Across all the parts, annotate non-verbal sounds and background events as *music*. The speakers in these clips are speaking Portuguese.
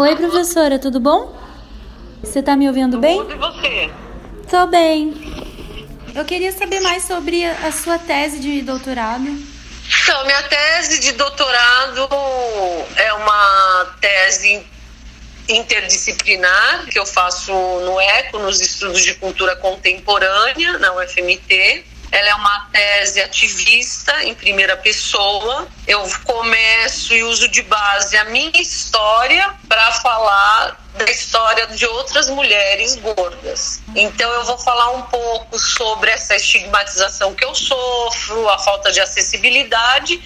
Oi, professora, tudo bom? Você tá me ouvindo tudo bem? E você? Tô bem. Eu queria saber mais sobre a sua tese de doutorado. Então, minha tese de doutorado é uma tese interdisciplinar que eu faço no ECO, nos Estudos de Cultura Contemporânea, na UFMT. Ela é uma tese ativista em primeira pessoa. Eu começo e uso de base a minha história para falar da história de outras mulheres gordas. Então eu vou falar um pouco sobre essa estigmatização que eu sofro, a falta de acessibilidade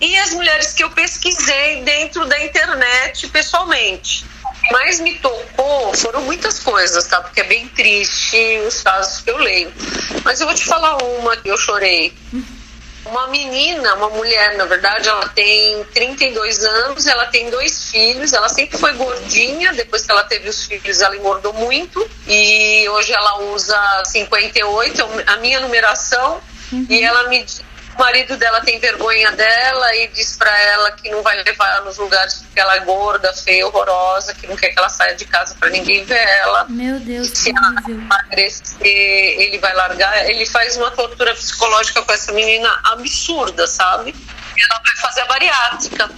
e as mulheres que eu pesquisei dentro da internet pessoalmente mais me tocou foram muitas coisas, tá? Porque é bem triste os casos que eu leio. Mas eu vou te falar uma que eu chorei. Uma menina, uma mulher, na verdade, ela tem 32 anos, ela tem dois filhos, ela sempre foi gordinha, depois que ela teve os filhos, ela engordou muito e hoje ela usa 58, a minha numeração, uhum. e ela me marido dela tem vergonha dela e diz para ela que não vai levar ela nos lugares porque ela é gorda, feia, horrorosa, que não quer que ela saia de casa para ninguém ver ela. Meu Deus. Se ela emagrecer, ele vai largar. Ele faz uma tortura psicológica com essa menina absurda, sabe? E ela vai fazer a bariátrica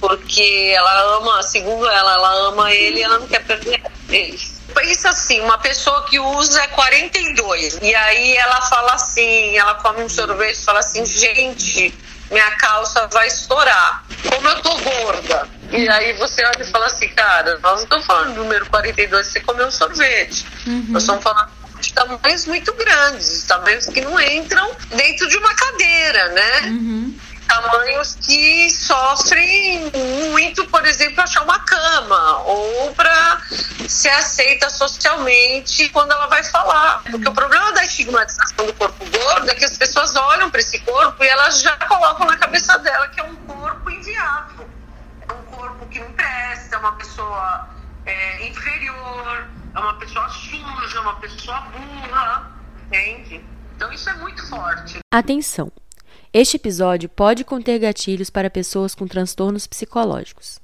porque ela ama, segundo ela, ela ama ele e ela não quer perder ele pensa assim, uma pessoa que usa 42 e aí ela fala assim, ela come um sorvete e fala assim, gente, minha calça vai estourar. Como eu tô gorda. E aí você olha e fala assim, cara, nós não estamos falando do número 42, você comeu um sorvete. Uhum. Nós estamos falando de tamanhos muito grandes, tamanhos que não entram dentro de uma cadeira, né? Uhum tamanhos que sofrem muito, por exemplo, achar uma cama ou para ser aceita socialmente quando ela vai falar. Porque o problema da estigmatização do corpo gordo é que as pessoas olham para esse corpo e elas já colocam na cabeça dela que é um corpo inviável. É um corpo que não presta, é uma pessoa é, inferior, é uma pessoa suja, é uma pessoa burra, entende? Então isso é muito forte. Atenção! Este episódio pode conter gatilhos para pessoas com transtornos psicológicos.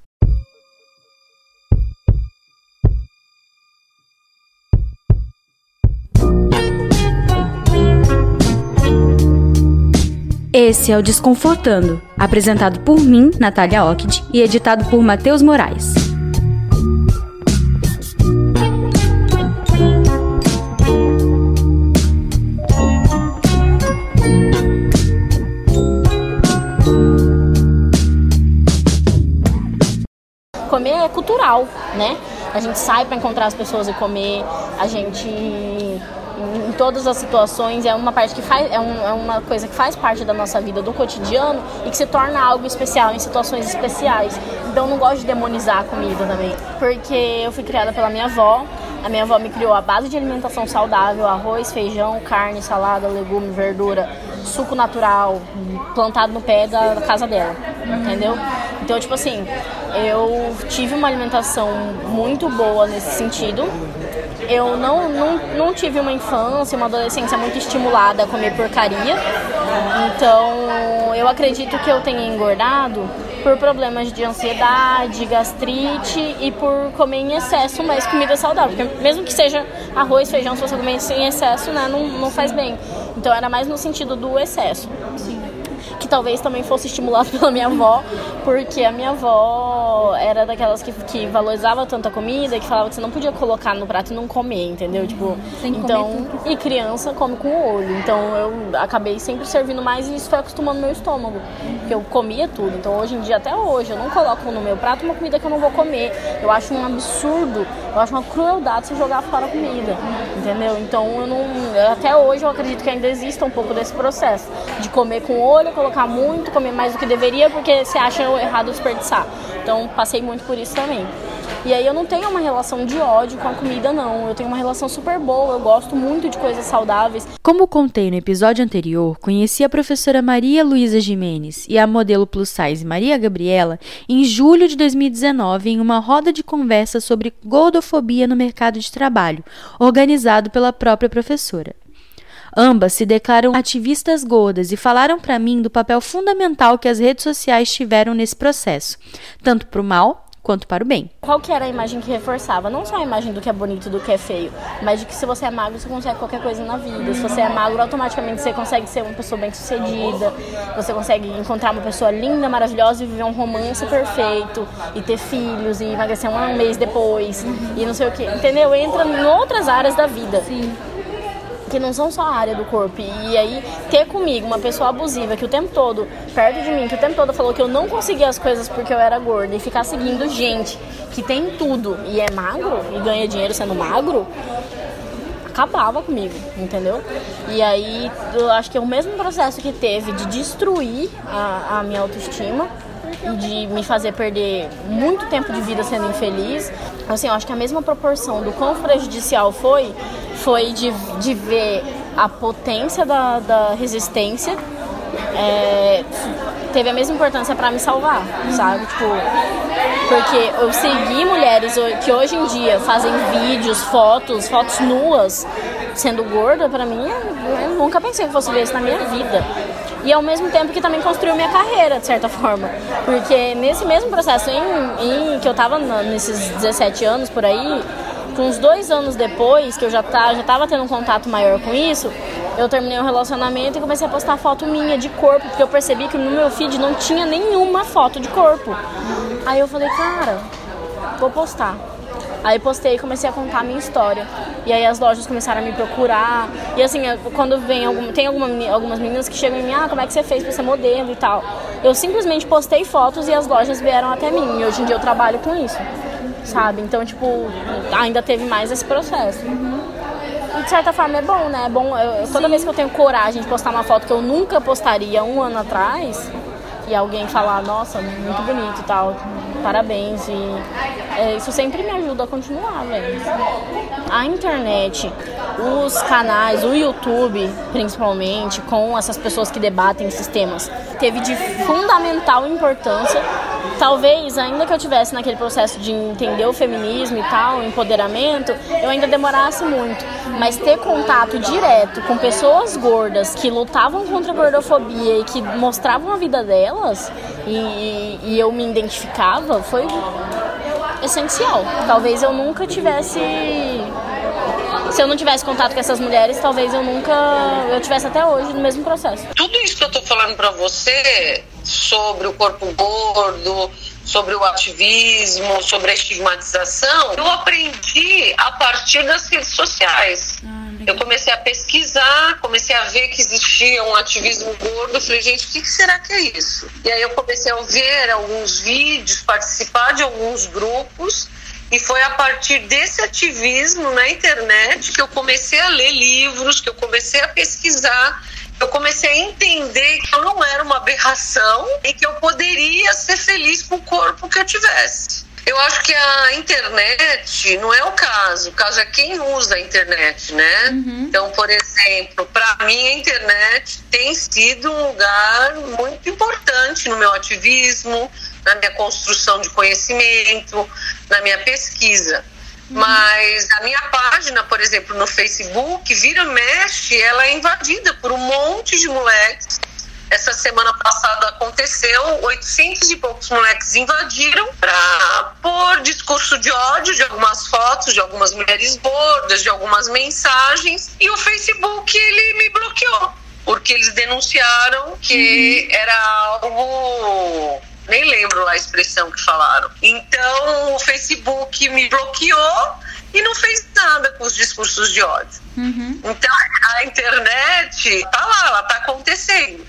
Esse é o Desconfortando, apresentado por mim, Natália Ockid, e editado por Matheus Moraes. Né? A gente sai para encontrar as pessoas e comer, a gente em todas as situações é uma parte que faz é, um, é, uma coisa que faz parte da nossa vida do cotidiano e que se torna algo especial em situações especiais. Então não gosto de demonizar a comida também porque eu fui criada pela minha avó. A minha avó me criou a base de alimentação saudável arroz feijão carne salada legume verdura suco natural plantado no pé da casa dela entendeu então tipo assim eu tive uma alimentação muito boa nesse sentido. Eu não, não, não tive uma infância, uma adolescência muito estimulada a comer porcaria. Então, eu acredito que eu tenha engordado por problemas de ansiedade, gastrite e por comer em excesso mais comida saudável. Porque mesmo que seja arroz, feijão, se você comer em excesso, né, não, não faz bem. Então, era mais no sentido do excesso. Sim que talvez também fosse estimulado *laughs* pela minha avó, porque a minha avó era daquelas que, que valorizava tanto a comida que falava que você não podia colocar no prato e não comer, entendeu? Tipo, então, e criança come com o olho. Então eu acabei sempre servindo mais e isso foi acostumando meu estômago, porque eu comia tudo. Então hoje em dia até hoje eu não coloco no meu prato uma comida que eu não vou comer. Eu acho um absurdo, eu acho uma crueldade você jogar fora a comida, entendeu? Então eu não, até hoje eu acredito que ainda exista um pouco desse processo de comer com o olho, colocar muito, comer mais do que deveria, porque você acha errado desperdiçar. Então passei muito por isso também. E aí eu não tenho uma relação de ódio com a comida, não. Eu tenho uma relação super boa, eu gosto muito de coisas saudáveis. Como contei no episódio anterior, conheci a professora Maria Luísa Jimenez e a modelo plus size Maria Gabriela em julho de 2019 em uma roda de conversa sobre gordofobia no mercado de trabalho, organizado pela própria professora. Ambas se declaram ativistas gordas e falaram para mim do papel fundamental que as redes sociais tiveram nesse processo, tanto para o mal quanto para o bem. Qual que era a imagem que reforçava? Não só a imagem do que é bonito e do que é feio, mas de que se você é magro, você consegue qualquer coisa na vida. Se você é magro, automaticamente você consegue ser uma pessoa bem sucedida, você consegue encontrar uma pessoa linda, maravilhosa e viver um romance perfeito, e ter filhos, e emagrecer um mês depois, e não sei o que, entendeu? Entra em outras áreas da vida. Sim que não são só a área do corpo. E aí, ter comigo uma pessoa abusiva que o tempo todo, perto de mim, que o tempo todo falou que eu não conseguia as coisas porque eu era gorda, e ficar seguindo gente que tem tudo e é magro e ganha dinheiro sendo magro, acabava comigo, entendeu? E aí, eu acho que é o mesmo processo que teve de destruir a, a minha autoestima de me fazer perder muito tempo de vida sendo infeliz. Assim, eu acho que a mesma proporção do quão prejudicial foi foi de, de ver a potência da, da resistência é, teve a mesma importância para me salvar, sabe? Tipo, porque eu segui mulheres que hoje em dia fazem vídeos, fotos, fotos nuas, sendo gorda, para mim, eu nunca pensei que fosse ver isso na minha vida. E ao mesmo tempo que também construiu minha carreira, de certa forma. Porque nesse mesmo processo em, em que eu tava nesses 17 anos por aí, uns dois anos depois, que eu já, tá, já tava tendo um contato maior com isso, eu terminei o um relacionamento e comecei a postar foto minha de corpo, porque eu percebi que no meu feed não tinha nenhuma foto de corpo. Aí eu falei, cara, vou postar. Aí postei e comecei a contar a minha história. E aí as lojas começaram a me procurar. E assim, quando vem tem alguma, algumas meninas que chegam em mim, ah, como é que você fez pra ser modelo e tal. Eu simplesmente postei fotos e as lojas vieram até mim. E hoje em dia eu trabalho com isso sabe? Então, tipo, ainda teve mais esse processo. E de certa forma é bom, né? É bom, eu, toda vez que eu tenho coragem de postar uma foto que eu nunca postaria um ano atrás, e alguém falar, nossa, muito bonito e tal, parabéns. E é, isso sempre me ajuda a continuar, velho. A internet, os canais, o YouTube, principalmente, com essas pessoas que debatem esses temas, teve de fundamental importância. Talvez, ainda que eu tivesse naquele processo de entender o feminismo e tal, o empoderamento, eu ainda demorasse muito. Mas ter contato direto com pessoas gordas que lutavam contra a gordofobia e que mostravam a vida delas, e, e eu me identificava, foi essencial. Talvez eu nunca tivesse se eu não tivesse contato com essas mulheres, talvez eu nunca eu tivesse até hoje no mesmo processo. Tudo isso que eu tô falando para você sobre o corpo gordo, sobre o ativismo, sobre a estigmatização, eu aprendi a partir das redes sociais. Ah, eu comecei a pesquisar, comecei a ver que existia um ativismo gordo. falei, gente, o que será que é isso? E aí eu comecei a ver alguns vídeos, participar de alguns grupos. E foi a partir desse ativismo na internet que eu comecei a ler livros, que eu comecei a pesquisar eu comecei a entender que eu não era uma aberração e que eu poderia ser feliz com o corpo que eu tivesse. Eu acho que a internet não é o caso, o caso é quem usa a internet, né? Uhum. Então, por exemplo, para mim a internet tem sido um lugar muito importante no meu ativismo, na minha construção de conhecimento, na minha pesquisa. Mas a minha página, por exemplo, no Facebook, vira mexe, ela é invadida por um monte de moleques. Essa semana passada aconteceu, 800 e poucos moleques invadiram para pôr discurso de ódio de algumas fotos de algumas mulheres gordas, de algumas mensagens, e o Facebook ele me bloqueou, porque eles denunciaram que uhum. era algo nem lembro lá a expressão que falaram. Então o Facebook me bloqueou e não fez nada com os discursos de ódio. Uhum. Então a internet tá lá, ela tá acontecendo.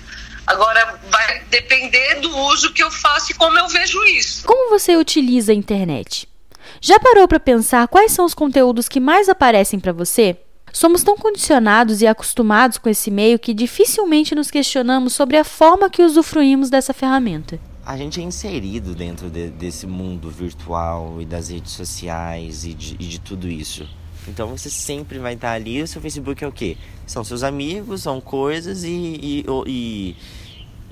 Agora vai depender do uso que eu faço e como eu vejo isso. Como você utiliza a internet? Já parou para pensar quais são os conteúdos que mais aparecem para você? Somos tão condicionados e acostumados com esse meio que dificilmente nos questionamos sobre a forma que usufruímos dessa ferramenta a gente é inserido dentro de, desse mundo virtual e das redes sociais e de, e de, tudo isso. Então você sempre vai estar ali. O seu Facebook é o quê? São seus amigos, são coisas e, e, e,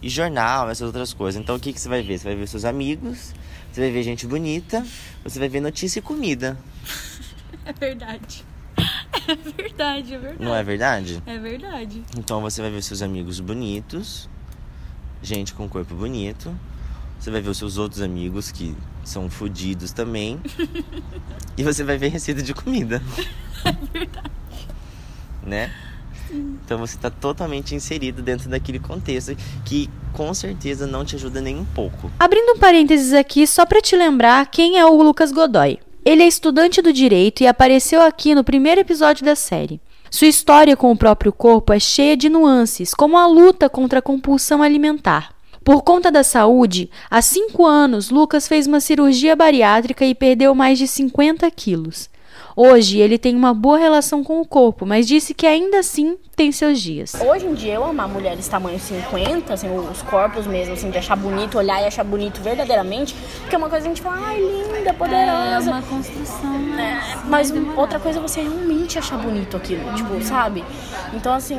e jornal, essas outras coisas. Então o que, que você vai ver? Você vai ver seus amigos, você vai ver gente bonita, você vai ver notícia e comida. *laughs* É verdade. É verdade, é verdade. Não é verdade? É verdade. Então você vai ver seus amigos bonitos, gente com corpo bonito você vai ver os seus outros amigos que são fodidos também. e você vai ver receita de comida. *laughs* É verdade. Né? Então você está totalmente inserido dentro daquele contexto que com certeza não te ajuda nem um pouco. Abrindo um parênteses aqui só para te lembrar quem é o Lucas Godoy. Ele é estudante do direito e apareceu aqui no primeiro episódio da série. Sua história com o próprio corpo é cheia de nuances, como a luta contra a compulsão alimentar. Por conta da saúde, há cinco anos, Lucas fez uma cirurgia bariátrica e perdeu mais de 50 quilos. Hoje ele tem uma boa relação com o corpo, mas disse que ainda assim tem seus dias. Hoje em dia eu amar mulheres tamanho 50, assim, os corpos mesmo, assim, de achar bonito, olhar e achar bonito verdadeiramente, porque é uma coisa que a gente fala, ai, linda, poderosa. É uma construção, né? É, mas outra coisa é você realmente achar bonito aquilo, tipo, sabe? Então assim,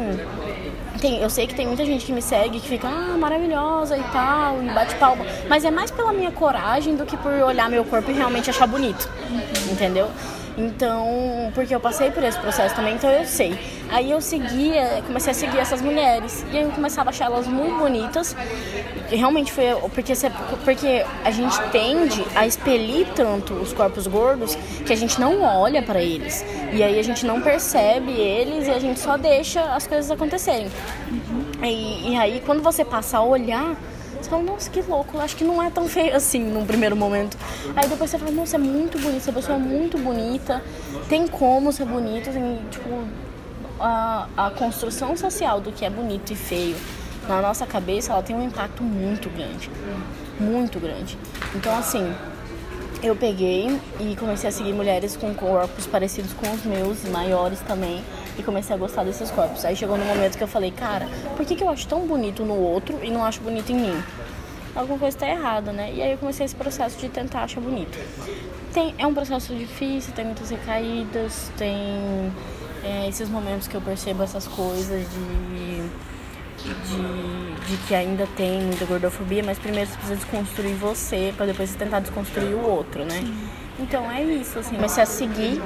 tem, eu sei que tem muita gente que me segue que fica, ah, maravilhosa e tal, e bate palma. Mas é mais pela minha coragem do que por olhar meu corpo e realmente achar bonito. Entendeu? Então, porque eu passei por esse processo também, então eu sei. Aí eu seguia, comecei a seguir essas mulheres. E aí eu começava a achar elas muito bonitas. E realmente foi porque, porque a gente tende a expelir tanto os corpos gordos que a gente não olha para eles. E aí a gente não percebe eles e a gente só deixa as coisas acontecerem. E, e aí quando você passa a olhar você fala, nossa, que louco, acho que não é tão feio assim num primeiro momento. Aí depois você fala, nossa, é muito bonito, essa pessoa é muito bonita, tem como ser bonito, tem, tipo, a, a construção social do que é bonito e feio na nossa cabeça, ela tem um impacto muito grande. Muito grande. Então, assim, eu peguei e comecei a seguir mulheres com corpos parecidos com os meus, maiores também, e comecei a gostar desses corpos. Aí chegou no momento que eu falei, cara, por que, que eu acho tão bonito no outro e não acho bonito em mim? Alguma coisa está errada, né? E aí eu comecei esse processo de tentar achar bonito. Tem, é um processo difícil, tem muitas recaídas, tem é, esses momentos que eu percebo essas coisas de, de, de que ainda tem muita gordofobia, mas primeiro você precisa desconstruir você para depois você tentar desconstruir o outro, né? Então é isso, assim. Comecei a seguir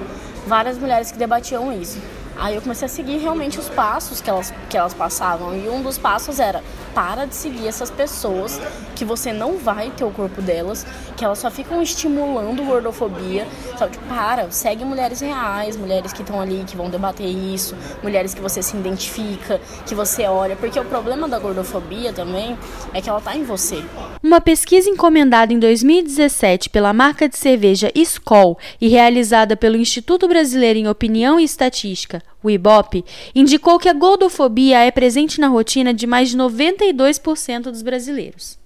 várias mulheres que debatiam isso. Aí eu comecei a seguir realmente os passos que elas, que elas passavam. E um dos passos era: para de seguir essas pessoas que você não vai ter o corpo delas, que elas só ficam estimulando gordofobia. Sabe? Tipo, para, segue mulheres reais, mulheres que estão ali, que vão debater isso, mulheres que você se identifica, que você olha. Porque o problema da gordofobia também é que ela tá em você. Uma pesquisa encomendada em 2017 pela marca de cerveja Skol e realizada pelo Instituto Brasileiro em Opinião e Estatística, o IBOP, indicou que a gordofobia é presente na rotina de mais de 92% dos brasileiros.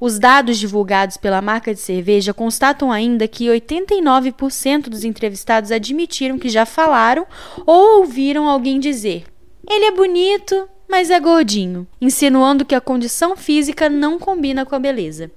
Os dados divulgados pela marca de cerveja constatam ainda que 89% dos entrevistados admitiram que já falaram ou ouviram alguém dizer: ele é bonito, mas é gordinho, insinuando que a condição física não combina com a beleza.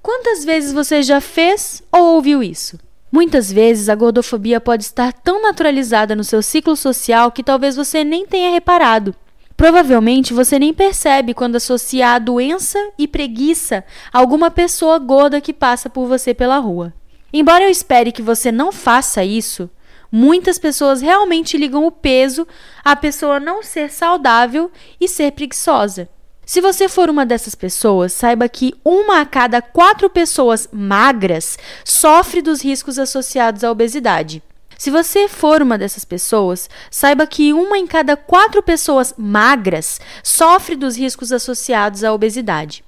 Quantas vezes você já fez ou ouviu isso? Muitas vezes a gordofobia pode estar tão naturalizada no seu ciclo social que talvez você nem tenha reparado. Provavelmente você nem percebe quando associa a doença e preguiça a alguma pessoa gorda que passa por você pela rua. Embora eu espere que você não faça isso, muitas pessoas realmente ligam o peso à pessoa não ser saudável e ser preguiçosa. Se você for uma dessas pessoas, saiba que uma a cada quatro pessoas magras sofre dos riscos associados à obesidade. Se você for uma dessas pessoas, saiba que uma em cada quatro pessoas magras sofre dos riscos associados à obesidade.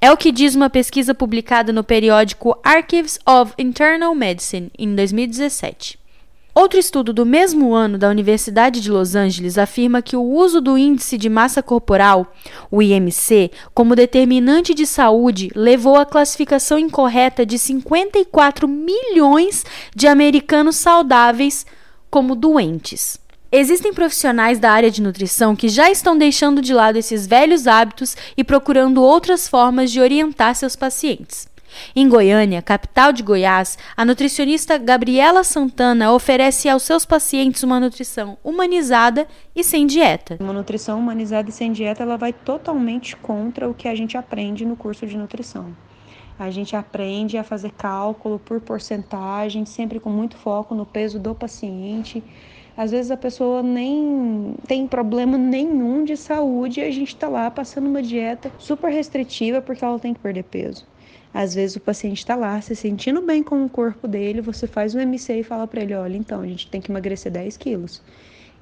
É o que diz uma pesquisa publicada no periódico Archives of Internal Medicine em 2017. Outro estudo do mesmo ano da Universidade de Los Angeles afirma que o uso do índice de massa corporal, o IMC, como determinante de saúde levou à classificação incorreta de 54 milhões de americanos saudáveis como doentes. Existem profissionais da área de nutrição que já estão deixando de lado esses velhos hábitos e procurando outras formas de orientar seus pacientes. Em Goiânia, capital de Goiás, a nutricionista Gabriela Santana oferece aos seus pacientes uma nutrição humanizada e sem dieta. Uma nutrição humanizada e sem dieta, ela vai totalmente contra o que a gente aprende no curso de nutrição. A gente aprende a fazer cálculo por porcentagem, sempre com muito foco no peso do paciente. Às vezes a pessoa nem tem problema nenhum de saúde e a gente está lá passando uma dieta super restritiva porque ela tem que perder peso. Às vezes o paciente está lá se sentindo bem com o corpo dele, você faz um MC e fala para ele: olha, então a gente tem que emagrecer 10 quilos.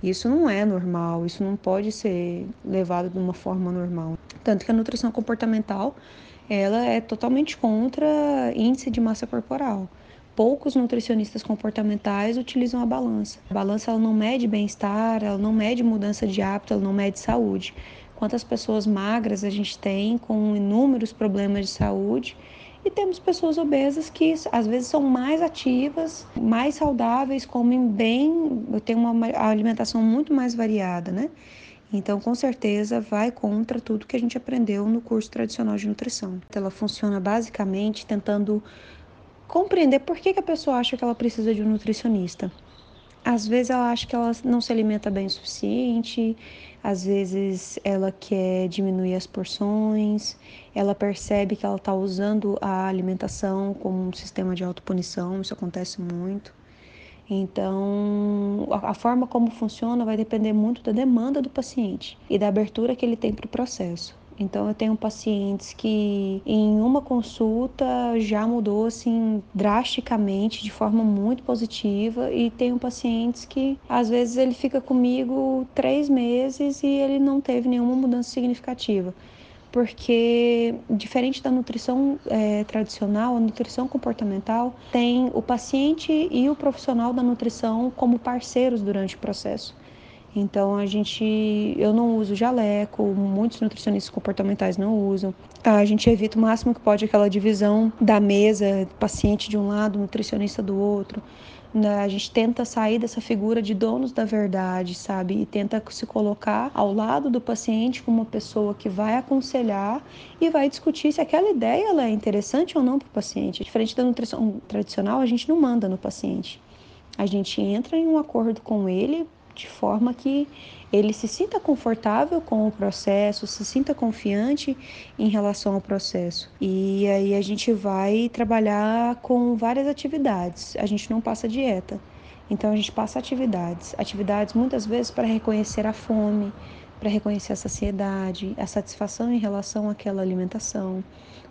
Isso não é normal, isso não pode ser levado de uma forma normal. Tanto que a nutrição comportamental ela é totalmente contra índice de massa corporal. Poucos nutricionistas comportamentais utilizam a balança. A balança ela não mede bem-estar, ela não mede mudança de hábito, ela não mede saúde. Quantas pessoas magras a gente tem com inúmeros problemas de saúde e temos pessoas obesas que às vezes são mais ativas, mais saudáveis, comem bem, têm uma alimentação muito mais variada, né? Então, com certeza, vai contra tudo que a gente aprendeu no curso tradicional de nutrição. Ela funciona basicamente tentando compreender por que, que a pessoa acha que ela precisa de um nutricionista. Às vezes ela acha que ela não se alimenta bem o suficiente, às vezes ela quer diminuir as porções, ela percebe que ela está usando a alimentação como um sistema de autopunição, isso acontece muito. Então, a, forma como funciona vai depender muito da demanda do paciente e da abertura que ele tem para o processo. Então eu tenho pacientes que em uma consulta já mudou assim drasticamente, de forma muito positiva, e tenho pacientes que às vezes ele fica comigo três meses e ele não teve nenhuma mudança significativa porque diferente da nutrição é, tradicional, a nutrição comportamental tem o paciente e o profissional da nutrição como parceiros durante o processo. Então a gente, eu não uso jaleco, muitos nutricionistas comportamentais não usam. A gente evita o máximo que pode aquela divisão da mesa, paciente de um lado, nutricionista do outro. Né? A gente tenta sair dessa figura de donos da verdade, sabe? E tenta se colocar ao lado do paciente como uma pessoa que vai aconselhar e vai discutir se aquela ideia ela é interessante ou não para o paciente. Diferente da nutrição tradicional, a gente não manda no paciente. A gente entra em um acordo com ele de forma que ele se sinta confortável com o processo, se sinta confiante em relação ao processo. E aí a gente vai trabalhar com várias atividades. A gente não passa dieta. Então a gente passa atividades, atividades muitas vezes para reconhecer a fome, para reconhecer a saciedade, a satisfação em relação àquela alimentação,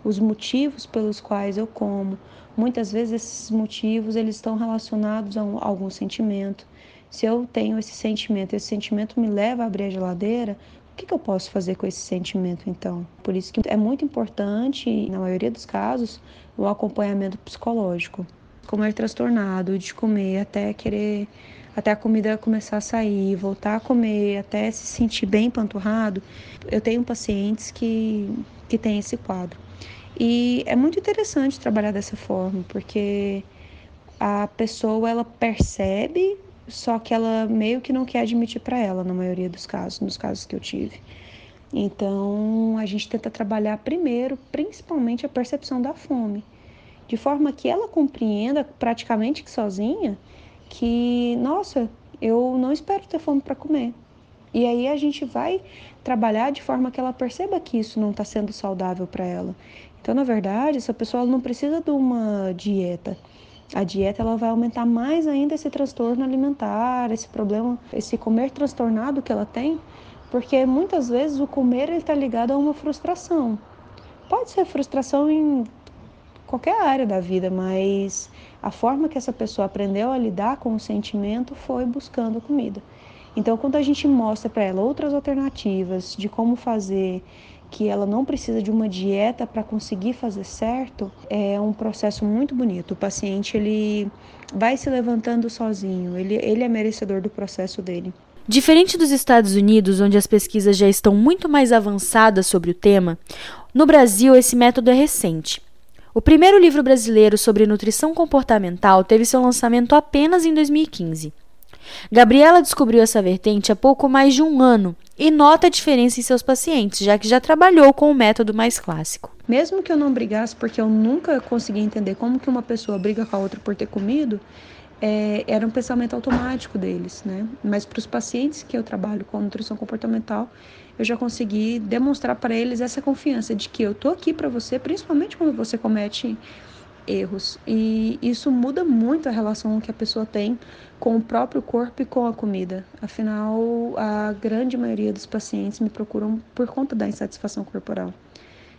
os motivos pelos quais eu como. Muitas vezes esses motivos eles estão relacionados a, um, a algum sentimento. Se eu tenho esse sentimento, esse sentimento me leva a abrir a geladeira, o que, que eu posso fazer com esse sentimento então? Por isso que é muito importante, na maioria dos casos, o acompanhamento psicológico. Comer transtornado, de comer até querer, até a comida começar a sair, voltar a comer, até se sentir bem panturrado. Eu tenho pacientes que, que têm esse quadro. E é muito interessante trabalhar dessa forma, porque a pessoa ela percebe só que ela meio que não quer admitir para ela, na maioria dos casos, nos casos que eu tive. Então, a gente tenta trabalhar primeiro, principalmente a percepção da fome, de forma que ela compreenda praticamente que sozinha que, nossa, eu não espero ter fome para comer. E aí a gente vai trabalhar de forma que ela perceba que isso não está sendo saudável para ela. Então, na verdade, essa pessoa não precisa de uma dieta a dieta ela vai aumentar mais ainda esse transtorno alimentar, esse problema, esse comer transtornado que ela tem, porque muitas vezes o comer está ligado a uma frustração. Pode ser frustração em qualquer área da vida, mas a forma que essa pessoa aprendeu a lidar com o sentimento foi buscando comida. Então, quando a gente mostra para ela outras alternativas de como fazer que ela não precisa de uma dieta para conseguir fazer certo, é um processo muito bonito. O paciente ele vai se levantando sozinho, ele, ele é merecedor do processo dele. Diferente dos Estados Unidos, onde as pesquisas já estão muito mais avançadas sobre o tema, no Brasil esse método é recente. O primeiro livro brasileiro sobre nutrição comportamental teve seu lançamento apenas em 2015. Gabriela descobriu essa vertente há pouco mais de um ano e nota a diferença em seus pacientes, já que já trabalhou com o método mais clássico. Mesmo que eu não brigasse, porque eu nunca consegui entender como que uma pessoa briga com a outra por ter comido, é, era um pensamento automático deles, né? Mas para os pacientes que eu trabalho com nutrição comportamental, eu já consegui demonstrar para eles essa confiança de que eu tô aqui para você, principalmente quando você comete erros. E isso muda muito a relação que a pessoa tem com o próprio corpo e com a comida. Afinal, a grande maioria dos pacientes me procuram por conta da insatisfação corporal.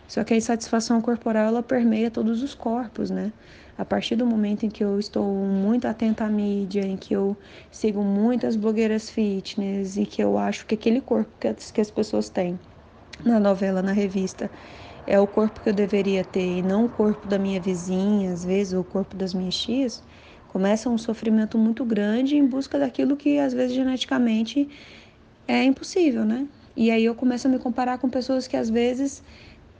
Só que a insatisfação corporal ela permeia todos os corpos, né? A partir do momento em que eu estou muito atenta à mídia, em que eu sigo muitas blogueiras fitness e que eu acho que aquele corpo que as, pessoas têm na novela, na revista, é o corpo que eu deveria ter e não o corpo da minha vizinha, às vezes, ou o corpo das minhas tias, começa um sofrimento muito grande em busca daquilo que às vezes geneticamente é impossível, né? E aí eu começo a me comparar com pessoas que às vezes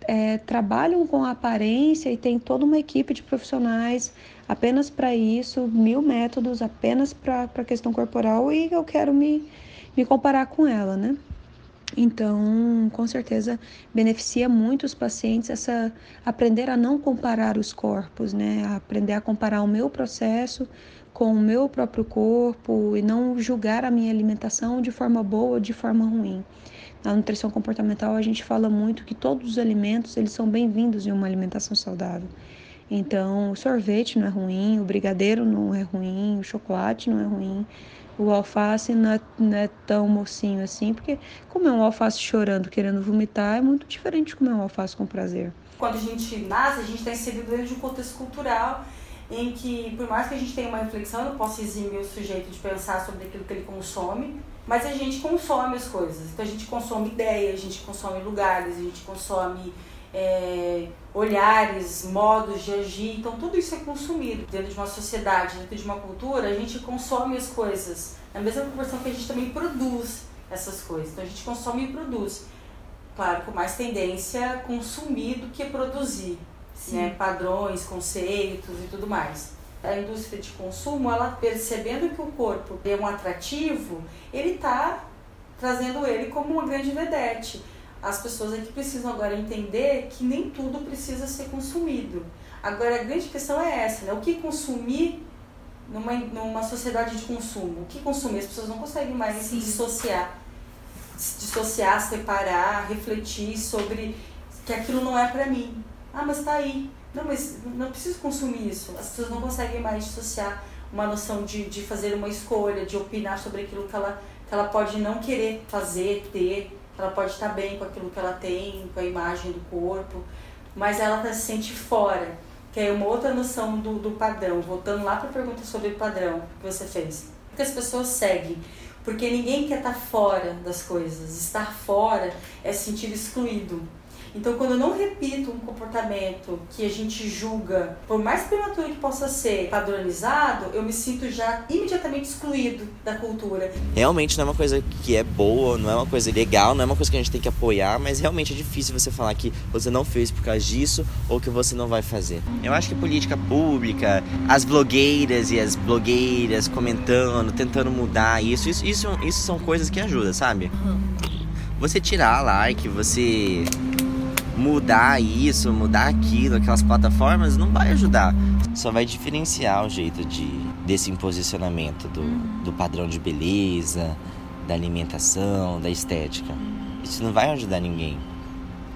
é, trabalham com aparência e tem toda uma equipe de profissionais apenas para isso, mil métodos apenas para a questão corporal e eu quero me, me comparar com ela, né? Então, com certeza, beneficia muito os pacientes essa aprender a não comparar os corpos, né? Aprender a comparar o meu processo com o meu próprio corpo e não julgar a minha alimentação de forma boa ou de forma ruim. Na nutrição comportamental a gente fala muito que todos os alimentos eles são bem-vindos em uma alimentação saudável. Então, o sorvete não é ruim, o brigadeiro não é ruim, o chocolate não é ruim, o alface não é, não é tão mocinho assim, porque comer um alface chorando, querendo vomitar, é muito diferente de comer um alface com prazer. Quando a gente nasce, a gente está inserido dentro de um contexto cultural em que, por mais que a gente tenha uma reflexão, eu posso eximir o sujeito de pensar sobre aquilo que ele consome, mas a gente consome as coisas. Então a gente consome ideias, a gente consome lugares, a gente consome é, olhares, modos de agir. Então tudo isso é consumido dentro de uma sociedade, dentro de uma cultura. A gente consome as coisas na mesma proporção que a gente também produz essas coisas. Então a gente consome e produz. Claro, com mais tendência a consumir do que produzir. Né? Padrões, conceitos e tudo mais a indústria de consumo, ela percebendo que o corpo é um atrativo, ele está trazendo ele como uma grande vedete. As pessoas aqui precisam agora entender que nem tudo precisa ser consumido. Agora a grande questão é essa, né? O que consumir numa, numa sociedade de consumo? O que consumir? As pessoas não conseguem mais Sim. dissociar, dissociar, separar, refletir sobre que aquilo não é para mim. Ah, mas está aí. Não, mas não preciso consumir isso. As pessoas não conseguem mais dissociar uma noção de, de fazer uma escolha, de opinar sobre aquilo que ela, que ela pode não querer fazer, ter, ela pode estar bem com aquilo que ela tem, com a imagem do corpo, mas ela tá, se sente fora, que é uma outra noção do, do padrão. Voltando lá para a pergunta sobre o padrão que você fez. Porque as pessoas seguem, porque ninguém quer estar tá fora das coisas. Estar fora é sentir excluído. Então, quando eu não repito um comportamento que a gente julga, por mais prematuro que possa ser, padronizado, eu me sinto já imediatamente excluído da cultura. Realmente não é uma coisa que é boa, não é uma coisa legal, não é uma coisa que a gente tem que apoiar, mas realmente é difícil você falar que você não fez por causa disso ou que você não vai fazer. Eu acho que política pública, as blogueiras e as blogueiras comentando, tentando mudar isso, isso, isso, isso são coisas que ajudam, sabe? Você tirar like, você mudar isso, mudar aquilo, aquelas plataformas, não vai ajudar. Só vai diferenciar o jeito de, desse imposicionamento do, do padrão de beleza, da alimentação, da estética. Isso não vai ajudar ninguém.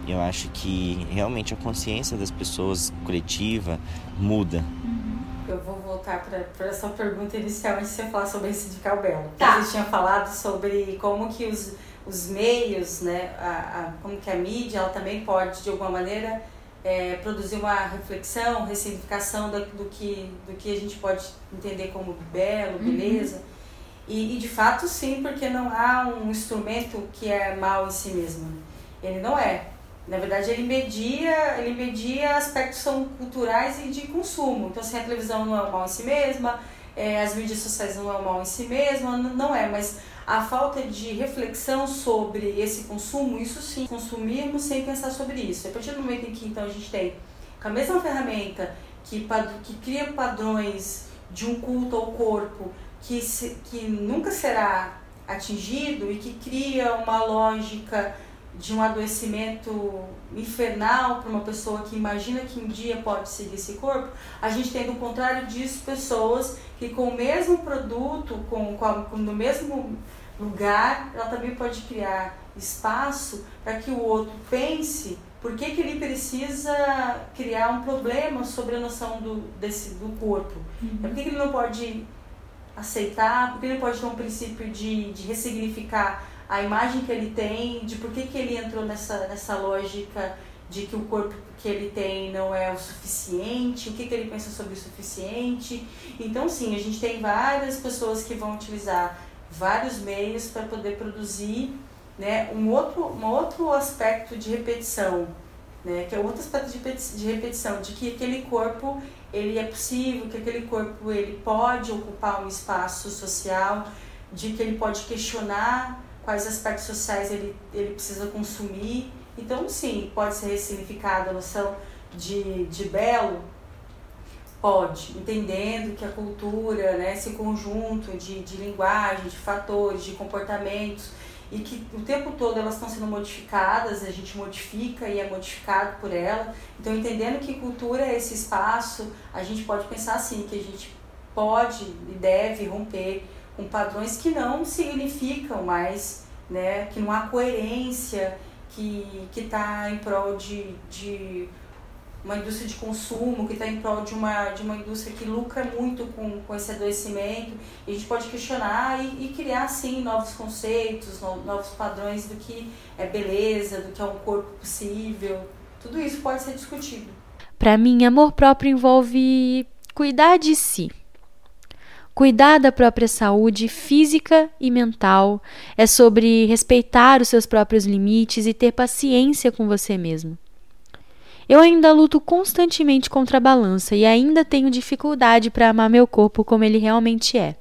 Eu acho que realmente a consciência das pessoas coletiva muda. Eu vou voltar para essa pergunta inicial antes de você falar sobre esse de Calbelo. Tá. Você tinha falado sobre como que os os meios, né, a, a, como que a mídia, ela também pode, de alguma maneira, é, produzir uma reflexão, ressignificação do, do, que, do que a gente pode entender como belo, uhum. beleza. Uhum. E, e, de fato, sim, porque não há um instrumento que é mal em si mesmo. Ele não é. Na verdade, ele media, ele media aspectos são culturais e de consumo. Então, assim, a televisão não é mal em si mesma, é, as mídias sociais não é mal em si mesma, não é, mas a falta de reflexão sobre esse consumo, isso sim, consumirmos sem pensar sobre isso. A partir do momento em que então a gente tem com a mesma ferramenta que, que cria padrões de um culto ao corpo que, se, que nunca será atingido e que cria uma lógica de um adoecimento infernal para uma pessoa que imagina que um dia pode seguir esse corpo, a gente tem do contrário disso pessoas que com o mesmo produto, com, com, com no mesmo lugar, ela também pode criar espaço para que o outro pense por que, que ele precisa criar um problema sobre a noção do, desse, do corpo. Uhum. Por que, que ele não pode aceitar, por que ele pode ter um princípio de, de ressignificar a imagem que ele tem, de por que, que ele entrou nessa, nessa lógica de que o corpo que ele tem não é o suficiente, o que, que ele pensa sobre o suficiente. Então, sim, a gente tem várias pessoas que vão utilizar vários meios para poder produzir né, um, outro, um outro aspecto de repetição, né, que é outro aspecto de repetição, de que aquele corpo ele é possível, que aquele corpo ele pode ocupar um espaço social, de que ele pode questionar quais aspectos sociais ele, ele precisa consumir. Então, sim, pode ser ressignificada a noção de, de belo, pode, entendendo que a cultura, né, esse conjunto de, de linguagem, de fatores, de comportamentos, e que o tempo todo elas estão sendo modificadas, a gente modifica e é modificado por ela. Então, entendendo que cultura é esse espaço, a gente pode pensar assim, que a gente pode e deve romper com padrões que não significam mais, né, que não há coerência, que está em prol de, de uma indústria de consumo, que está em prol de uma, de uma indústria que lucra muito com, com esse adoecimento. E a gente pode questionar e, e criar, sim, novos conceitos, no, novos padrões do que é beleza, do que é um corpo possível. Tudo isso pode ser discutido. Para mim, amor próprio envolve cuidar de si. Cuidar da própria saúde física e mental é sobre respeitar os seus próprios limites e ter paciência com você mesmo. Eu ainda luto constantemente contra a balança e ainda tenho dificuldade para amar meu corpo como ele realmente é.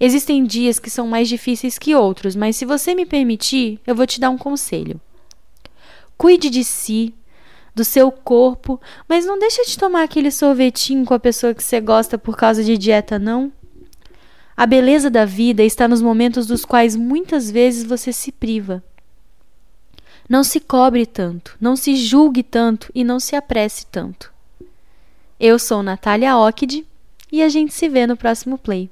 Existem dias que são mais difíceis que outros, mas se você me permitir, eu vou te dar um conselho. Cuide de si, do seu corpo, mas não deixe de tomar aquele sorvetinho com a pessoa que você gosta por causa de dieta, não. A beleza da vida está nos momentos dos quais muitas vezes você se priva. Não se cobre tanto, não se julgue tanto e não se apresse tanto. Eu sou Natália Ockid e a gente se vê no próximo play.